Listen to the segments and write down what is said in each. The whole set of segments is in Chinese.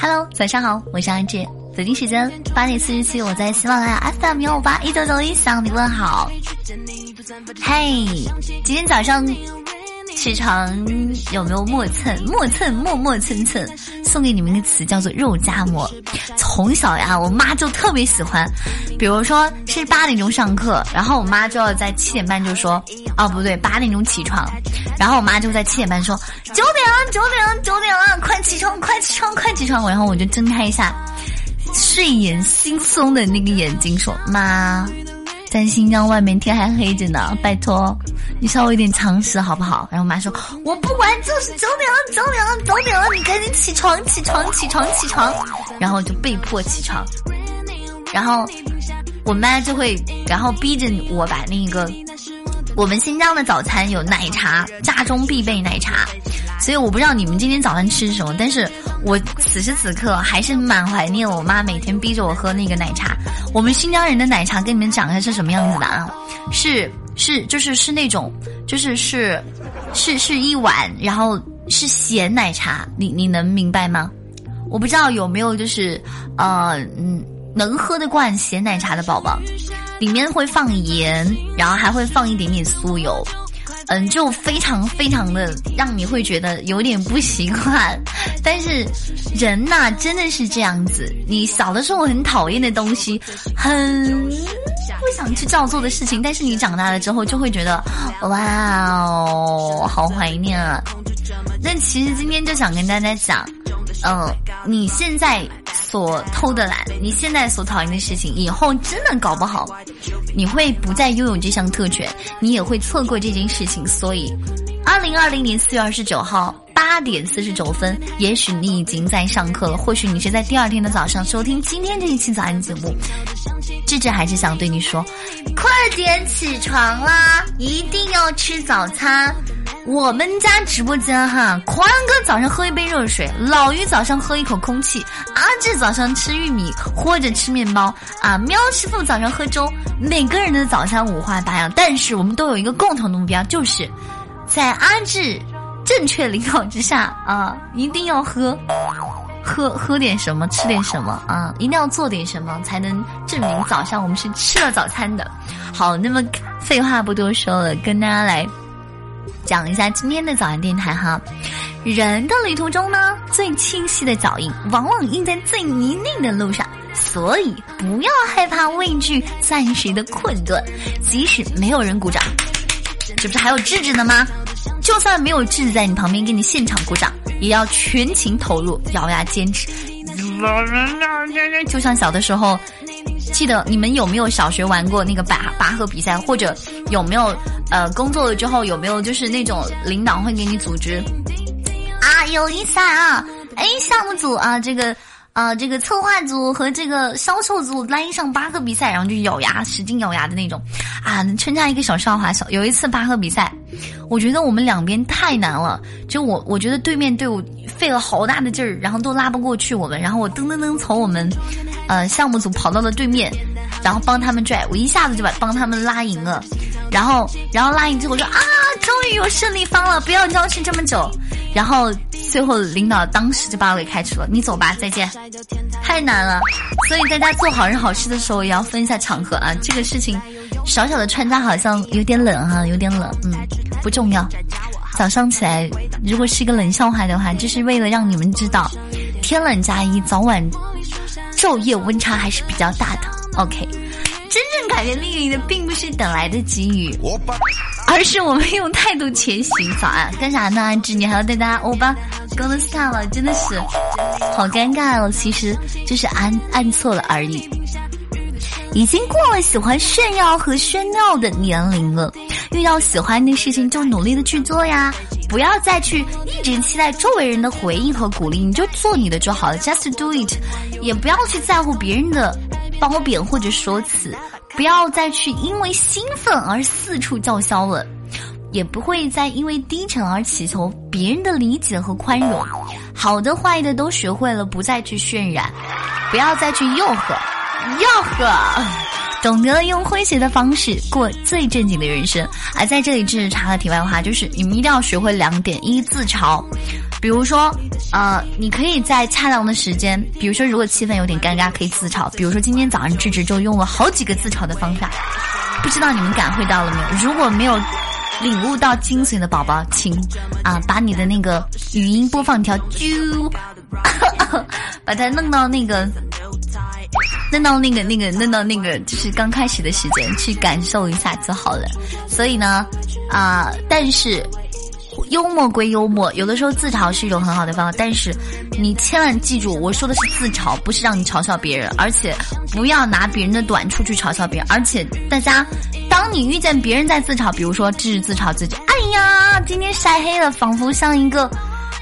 Hello，早上好，我是安志。北京时间八点四十七，我在喜马拉雅 FM 幺五八一九九一向你问好。嘿，今天早上。起床有没有磨蹭？磨蹭，磨磨蹭蹭。送给你们一个词叫做肉夹馍。从小呀，我妈就特别喜欢。比如说是八点钟上课，然后我妈就要在七点半就说：“哦，不对，八点钟起床。”然后我妈就在七点半说：“九点了，九点了，九点了，快起床，快起床，快起床！”然后我就睁开一下睡眼惺忪的那个眼睛说：“妈。”在新疆外面天还黑着呢，拜托，你稍微有点常识好不好？然后我妈说：“我不管，就是九点了，九点了，九点了，你赶紧起床，起床，起床，起床。”然后就被迫起床，然后我妈就会，然后逼着我把那个我们新疆的早餐有奶茶，家中必备奶茶。所以我不知道你们今天早上吃什么，但是我此时此刻还是蛮怀念我妈每天逼着我喝那个奶茶。我们新疆人的奶茶跟你们讲一下是什么样子的啊？是是就是是那种就是是是是一碗，然后是咸奶茶，你你能明白吗？我不知道有没有就是呃嗯能喝得惯咸奶茶的宝宝，里面会放盐，然后还会放一点点酥油。嗯，就非常非常的让你会觉得有点不习惯，但是人呐真的是这样子，你小的时候很讨厌的东西，很不想去照做的事情，但是你长大了之后就会觉得，哇哦，好怀念啊！那其实今天就想跟大家讲，嗯，你现在。所偷的懒，你现在所讨厌的事情，以后真的搞不好，你会不再拥有这项特权，你也会错过这件事情。所以，二零二零年四月二十九号八点四十九分，也许你已经在上课了，或许你是在第二天的早上收听今天这一期早安节目。智智还是想对你说，快点起床啦，一定要吃早餐。我们家直播间哈，宽哥早上喝一杯热水，老于早上喝一口空气，阿志早上吃玉米或者吃面包，啊，喵师傅早上喝粥。每个人的早餐五花八样，但是我们都有一个共同的目标，就是在阿志正确领导之下啊，一定要喝，喝喝点什么，吃点什么啊，一定要做点什么，才能证明早上我们是吃了早餐的。好，那么废话不多说了，跟大家来。讲一下今天的早安电台哈，人的旅途中呢，最清晰的脚印往往印在最泥泞的路上，所以不要害怕畏惧暂时的困顿，即使没有人鼓掌，这不是还有智智呢吗？就算没有智智在你旁边给你现场鼓掌，也要全情投入，咬牙坚持。就像小的时候。记得你们有没有小学玩过那个拔拔河比赛，或者有没有呃工作了之后有没有就是那种领导会给你组织？啊有一赛啊，哎项目组啊这个啊这个策划组和这个销售组拉一场拔河比赛，然后就咬牙使劲咬牙的那种啊。参加一个小笑话，小有一次巴赫比赛，我觉得我们两边太难了，就我我觉得对面队伍费了好大的劲儿，然后都拉不过去我们，然后我噔噔噔从我们。呃，项目组跑到了对面，然后帮他们拽，我一下子就把帮他们拉赢了，然后，然后拉赢之后我说啊，终于有胜利方了，不要僵持这么久，然后最后领导当时就把我给开除了，你走吧，再见，太难了，所以大家做好人好事的时候也要分一下场合啊，这个事情，小小的穿搭好像有点冷哈，有点冷，嗯，不重要，早上起来如果是一个冷笑话的话，就是为了让你们知道，天冷加衣，早晚。昼夜温差还是比较大的。OK，真正改变命运的并不是等来的机遇，而是我们用态度前行。早安，干啥呢？安志，你还要带大家欧巴 g o n star 了，真的是好尴尬哦。其实就是按按错了而已，已经过了喜欢炫耀和炫耀的年龄了。遇到喜欢的事情就努力的去做呀。不要再去一直期待周围人的回应和鼓励，你就做你的就好了，just do it。也不要去在乎别人的褒贬或者说辞，不要再去因为兴奋而四处叫嚣了，也不会再因为低沉而祈求别人的理解和宽容。好的坏的都学会了，不再去渲染，不要再去吆喝，吆喝。懂得用诙谐的方式过最正经的人生，而在这里，只是插个题外话，就是你们一定要学会两点：一自嘲，比如说，呃，你可以在恰当的时间，比如说如果气氛有点尴尬，可以自嘲。比如说今天早上智智就用了好几个自嘲的方法，不知道你们感会到了没有？如果没有领悟到精髓的宝宝，请啊把你的那个语音播放条啾，把它弄到那个。弄到那个、那个、弄到那个，就是刚开始的时间去感受一下就好了。所以呢，啊，但是幽默归幽默，有的时候自嘲是一种很好的方法。但是你千万记住，我说的是自嘲，不是让你嘲笑别人，而且不要拿别人的短处去嘲笑别人。而且大家，当你遇见别人在自嘲，比如说这是自嘲自己，哎呀，今天晒黑了，仿佛像一个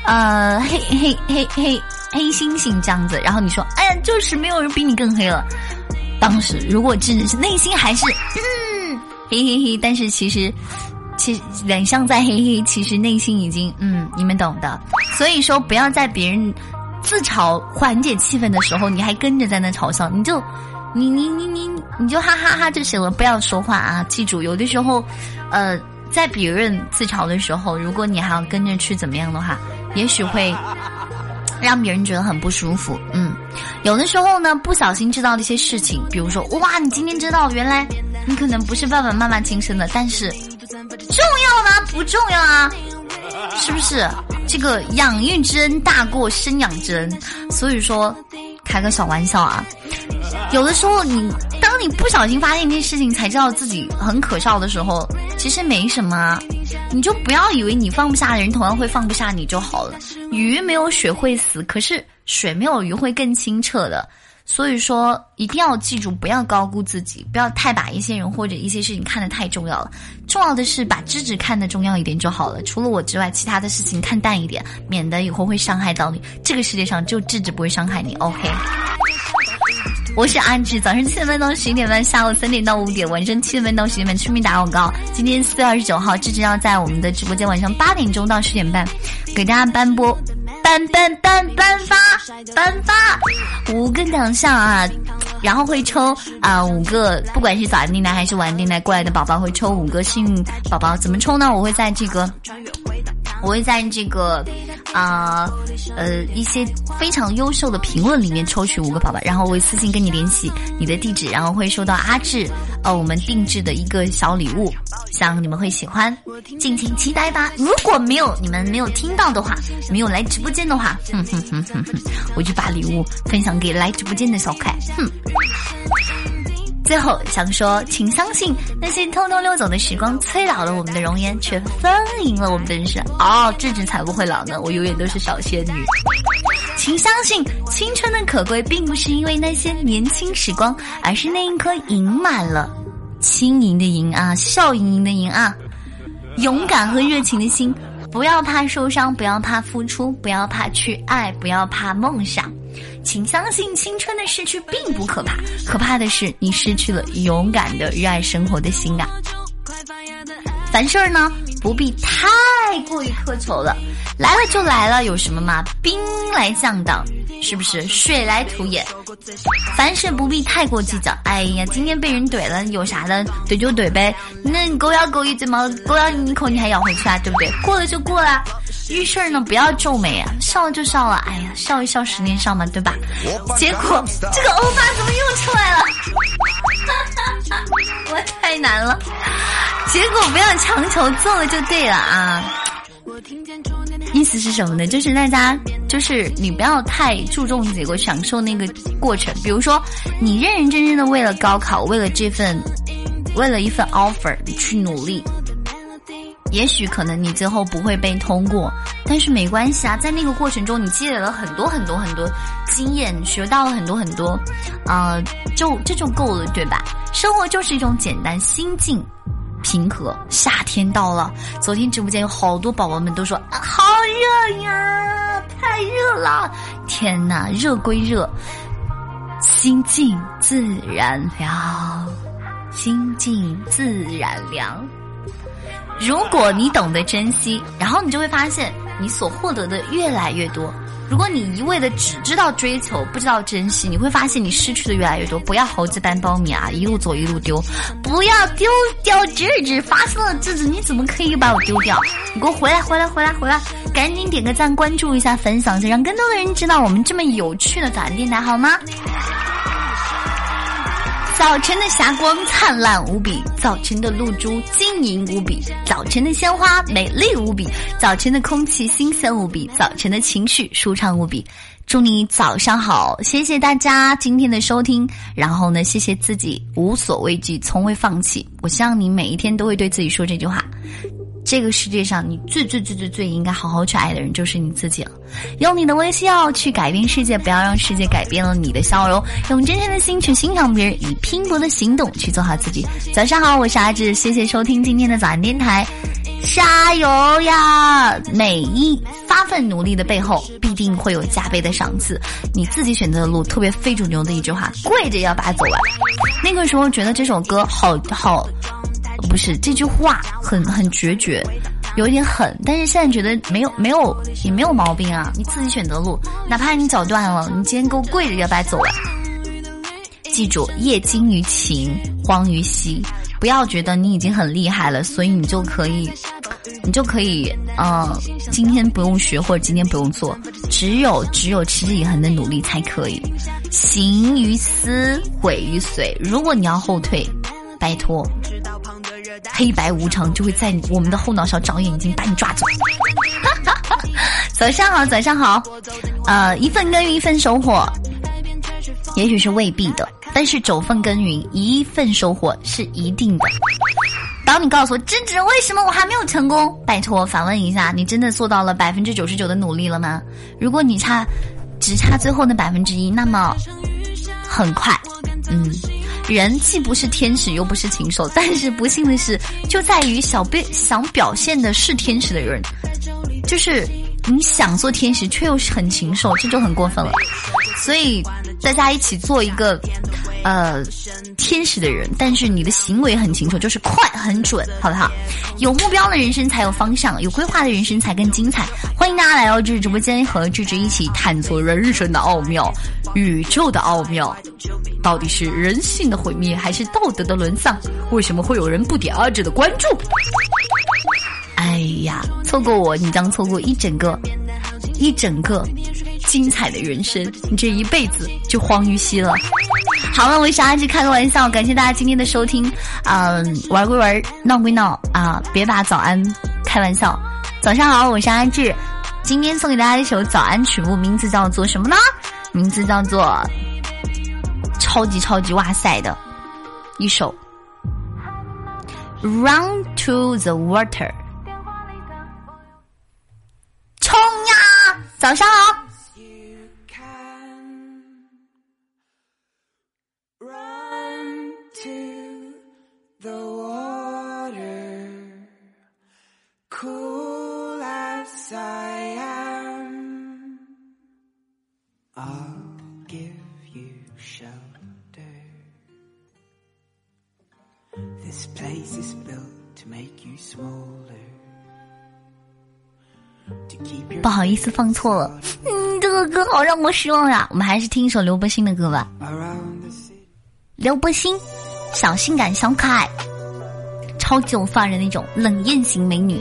呃黑黑黑黑。黑猩猩这样子，然后你说：“哎呀，就是没有人比你更黑了。”当时如果真的是内心还是嗯嘿嘿嘿，但是其实其实脸上在嘿嘿，其实内心已经嗯，你们懂的。所以说，不要在别人自嘲缓解气氛的时候，你还跟着在那嘲笑，你就你你你你你就哈哈哈就行了，不要说话啊！记住，有的时候，呃，在别人自嘲的时候，如果你还要跟着去怎么样的话，也许会。让别人觉得很不舒服，嗯，有的时候呢，不小心知道的一些事情，比如说，哇，你今天知道，原来你可能不是爸爸妈妈亲生的，但是重要吗？不重要啊，是不是？这个养育之恩大过生养之恩，所以说，开个小玩笑啊。有的时候，你当你不小心发现一件事情，才知道自己很可笑的时候，其实没什么。你就不要以为你放不下的人，同样会放不下你就好了。鱼没有水会死，可是水没有鱼会更清澈的。所以说，一定要记住，不要高估自己，不要太把一些人或者一些事情看得太重要了。重要的是把知识看得重要一点就好了。除了我之外，其他的事情看淡一点，免得以后会伤害到你。这个世界上就智智不会伤害你。OK。我是阿志，早上七点半到十一点半，下午三点到五点，晚上七点半到十点半出名打广告。今天四月二十九号，志志要在我们的直播间晚上八点钟到十点半，给大家颁播颁颁颁颁发颁发五个奖项啊，然后会抽啊五个，不管是早安订单还是晚安订单过来的宝宝，会抽五个幸运宝宝。怎么抽呢？我会在这个。我会在这个啊呃一些非常优秀的评论里面抽取五个宝宝，然后我会私信跟你联系你的地址，然后会收到阿志呃我们定制的一个小礼物，希望你们会喜欢，敬请期待吧。如果没有你们没有听到的话，没有来直播间的话，哼哼哼哼哼，我就把礼物分享给来直播间的小可爱，哼。最后想说，请相信那些偷偷溜走的时光，催老了我们的容颜，却丰盈了我们的人生。哦，智智才不会老呢，我永远都是小仙女。请相信，青春的可贵，并不是因为那些年轻时光，而是那一颗盈满了轻盈的盈啊，笑盈盈的盈啊，勇敢和热情的心。不要怕受伤，不要怕付出，不要怕去爱，不要怕梦想。请相信，青春的逝去并不可怕，可怕的是你失去了勇敢的热爱生活的心啊！凡事儿呢，不必太过于苛求了，来了就来了，有什么嘛？兵来将挡，是不是？水来土掩。凡事不必太过计较。哎呀，今天被人怼了，有啥的？怼就怼呗。那狗咬狗一嘴毛，狗咬你一口，你还咬回去啊？对不对？过了就过了。遇事儿呢，不要皱眉啊，笑就笑了。哎呀，笑一笑，十年少嘛，对吧？结果这个欧巴怎么又出来了？我太难了。结果不要强求，做了就对了啊。意思是什么呢？就是大家，就是你不要太注重结果，享受那个过程。比如说，你认认真真的为了高考，为了这份，为了一份 offer 去努力。也许可能你最后不会被通过，但是没关系啊，在那个过程中你积累了很多很多很多经验，学到了很多很多，啊，就这就够了，对吧？生活就是一种简单，心境平和。夏天到了，昨天直播间有好多宝宝们都说啊好热呀，太热了！天哪，热归热，心静自然凉，心静自然凉。如果你懂得珍惜，然后你就会发现，你所获得的越来越多，如果你一味的只知道追求，不知道珍惜，你会发现你失去的越来越多。不要猴子搬苞米啊，一路走一路丢。不要丢掉智智，发生了智智，你怎么可以把我丢掉？你给我回来，回来，回来，回来！赶紧点个赞，关注一下，分享一下，让更多的人知道我们这么有趣的早安电台，好吗？早晨的霞光灿烂无比，早晨的露珠晶莹无比，早晨的鲜花美丽无比，早晨的空气新鲜无比，早晨的情绪舒畅无比。祝你早上好，谢谢大家今天的收听，然后呢，谢谢自己无所畏惧，从未放弃。我希望你每一天都会对自己说这句话。这个世界上，你最最最最最应该好好去爱的人就是你自己了。用你的微笑去改变世界，不要让世界改变了你的笑容。用真诚的心去欣赏别人，以拼搏的行动去做好自己。早上好，我是阿志，谢谢收听今天的早安电台，加油呀！每一发奋努力的背后，必定会有加倍的赏赐。你自己选择的路，特别非主流的一句话，跪着要把它走完。那个时候觉得这首歌好好。不是这句话很很决绝，有一点狠，但是现在觉得没有没有也没有毛病啊！你自己选择路，哪怕你脚断了，你今天给我跪着也把它走完。记住，业精于勤，荒于嬉。不要觉得你已经很厉害了，所以你就可以，你就可以，嗯，今天不用学或者今天不用做，只有只有持之以恒的努力才可以。行于思，毁于随。如果你要后退，拜托。黑白无常就会在我们的后脑勺长眼睛，把你抓走。早上好，早上好。呃，一份耕耘一份收获，也许是未必的，但是九份耕耘一份收获是一定的。当你告诉我芝芝为什么我还没有成功，拜托反问一下，你真的做到了百分之九十九的努力了吗？如果你差，只差最后那百分之一，那么很快，嗯。人既不是天使，又不是禽兽，但是不幸的是，就在于小表想表现的是天使的人，就是你想做天使，却又是很禽兽，这就很过分了。所以大家一起做一个，呃，天使的人，但是你的行为很清楚，就是快很准，好不好？有目标的人生才有方向，有规划的人生才更精彩。欢迎大家来到这直播间，和智智一起探索人生的奥妙，宇宙的奥妙。到底是人性的毁灭，还是道德的沦丧？为什么会有人不点二志的关注？哎呀，错过我，你将错过一整个，一整个精彩的人生，你这一辈子就荒于嬉了。好了，我是阿志，开个玩笑，感谢大家今天的收听。嗯，玩归玩，闹归闹啊，别把早安开玩笑。早上好，我是阿志，今天送给大家一首早安曲目，名字叫做什么呢？名字叫做。超级超级哇塞的一首，Run to the water，冲呀！早上好。不好意思，放错了。嗯，这个歌好让我失望呀。我们还是听一首刘柏辛的歌吧。刘柏辛，小性感、小可爱，超级有范儿的那种冷艳型美女。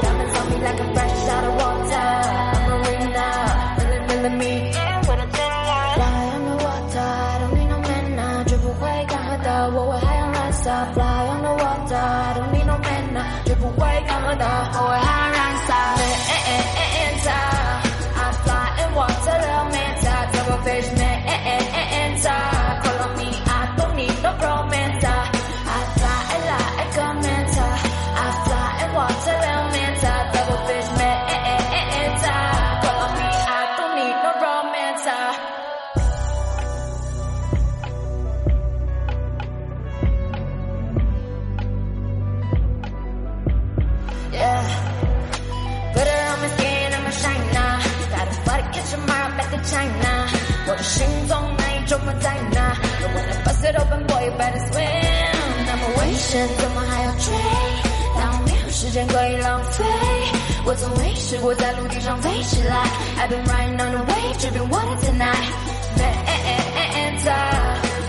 I've been riding on the wave, dripping water tonight. Manta,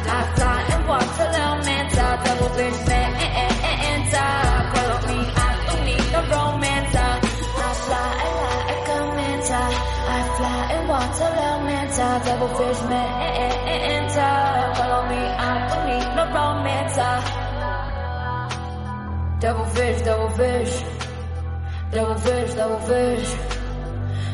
I fly and walk to little Manta, double fish Manta. Follow me, I don't need no romance. I fly like a manta, I fly and walk to little Manta, double fish Manta. Follow me, I don't need no romance. Double fish, double fish, double fish, double fish,